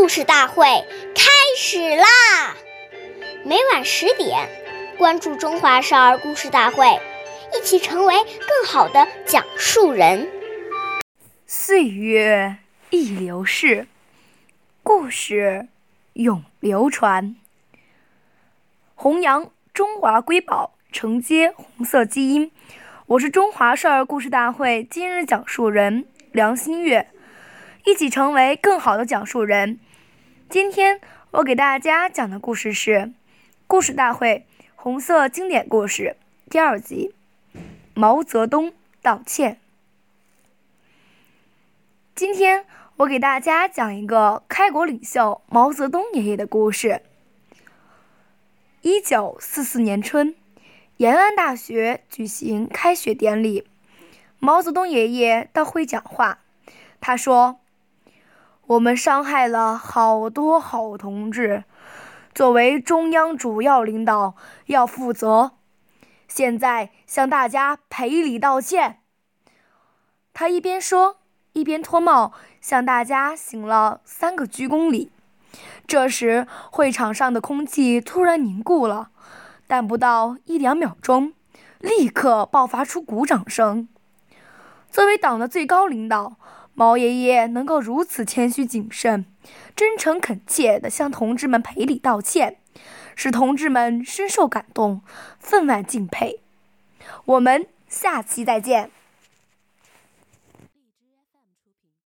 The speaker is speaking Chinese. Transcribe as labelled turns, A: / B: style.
A: 故事大会开始啦！每晚十点，关注《中华少儿故事大会》，一起成为更好的讲述人。
B: 岁月易流逝，故事永流传。弘扬中华瑰宝，承接红色基因。我是中华少儿故事大会今日讲述人梁新月。一起成为更好的讲述人。今天我给大家讲的故事是《故事大会》红色经典故事第二集《毛泽东道歉》。今天我给大家讲一个开国领袖毛泽东爷爷的故事。一九四四年春，延安大学举行开学典礼，毛泽东爷爷到会讲话，他说。我们伤害了好多好同志，作为中央主要领导要负责。现在向大家赔礼道歉。他一边说，一边脱帽向大家行了三个鞠躬礼。这时，会场上的空气突然凝固了，但不到一两秒钟，立刻爆发出鼓掌声。作为党的最高领导。毛爷爷能够如此谦虚谨慎、真诚恳切地向同志们赔礼道歉，使同志们深受感动，分外敬佩。我们下期再见。